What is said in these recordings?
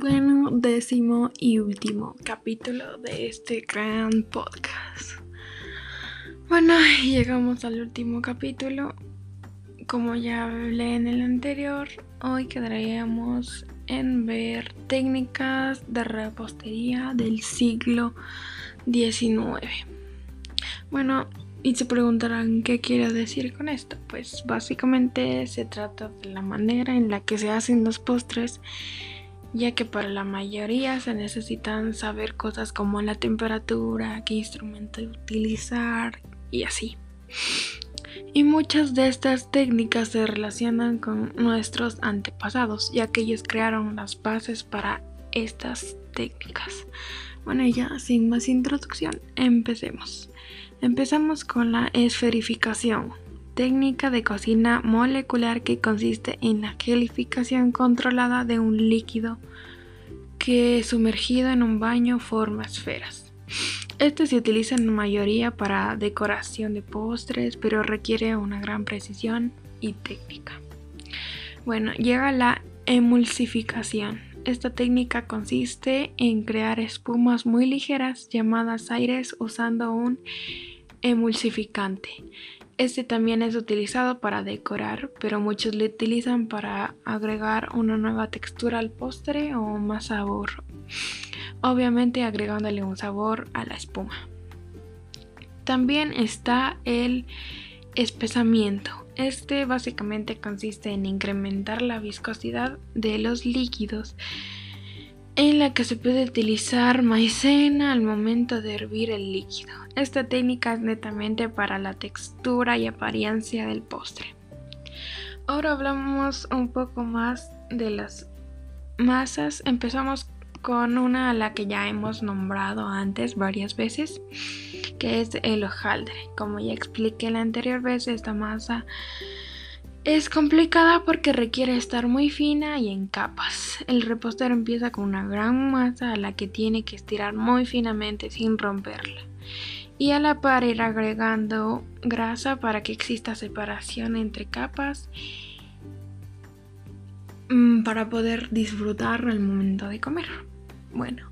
décimo y último capítulo de este gran podcast. Bueno, llegamos al último capítulo. Como ya hablé en el anterior, hoy quedaríamos en ver técnicas de repostería del siglo XIX. Bueno, y se preguntarán qué quiero decir con esto. Pues básicamente se trata de la manera en la que se hacen los postres, ya que para la mayoría se necesitan saber cosas como la temperatura, qué instrumento utilizar y así. Y muchas de estas técnicas se relacionan con nuestros antepasados, ya que ellos crearon las bases para estas técnicas. Bueno, ya sin más introducción, empecemos. Empezamos con la esferificación, técnica de cocina molecular que consiste en la gelificación controlada de un líquido que sumergido en un baño forma esferas. Este se utiliza en mayoría para decoración de postres, pero requiere una gran precisión y técnica. Bueno, llega la emulsificación. Esta técnica consiste en crear espumas muy ligeras llamadas aires usando un emulsificante. Este también es utilizado para decorar, pero muchos lo utilizan para agregar una nueva textura al postre o más sabor. Obviamente agregándole un sabor a la espuma. También está el espesamiento. Este básicamente consiste en incrementar la viscosidad de los líquidos en la que se puede utilizar maicena al momento de hervir el líquido. Esta técnica es netamente para la textura y apariencia del postre. Ahora hablamos un poco más de las masas. Empezamos con una a la que ya hemos nombrado antes varias veces, que es el hojaldre. Como ya expliqué la anterior vez, esta masa es complicada porque requiere estar muy fina y en capas. El repostero empieza con una gran masa a la que tiene que estirar muy finamente sin romperla. Y a la par ir agregando grasa para que exista separación entre capas mm, para poder disfrutar al momento de comer. Bueno,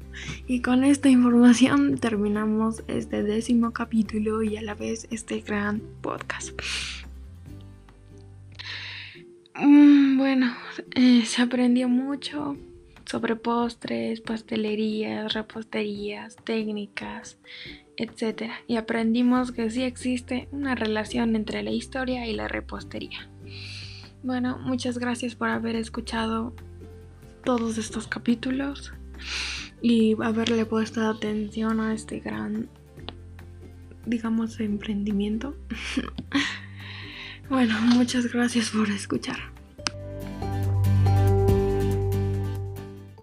y con esta información terminamos este décimo capítulo y a la vez este gran podcast. Mm, bueno, eh, se aprendió mucho sobre postres, pastelerías, reposterías, técnicas, etc. Y aprendimos que sí existe una relación entre la historia y la repostería. Bueno, muchas gracias por haber escuchado todos estos capítulos y haberle puesto atención a este gran, digamos, emprendimiento. Bueno, muchas gracias por escuchar.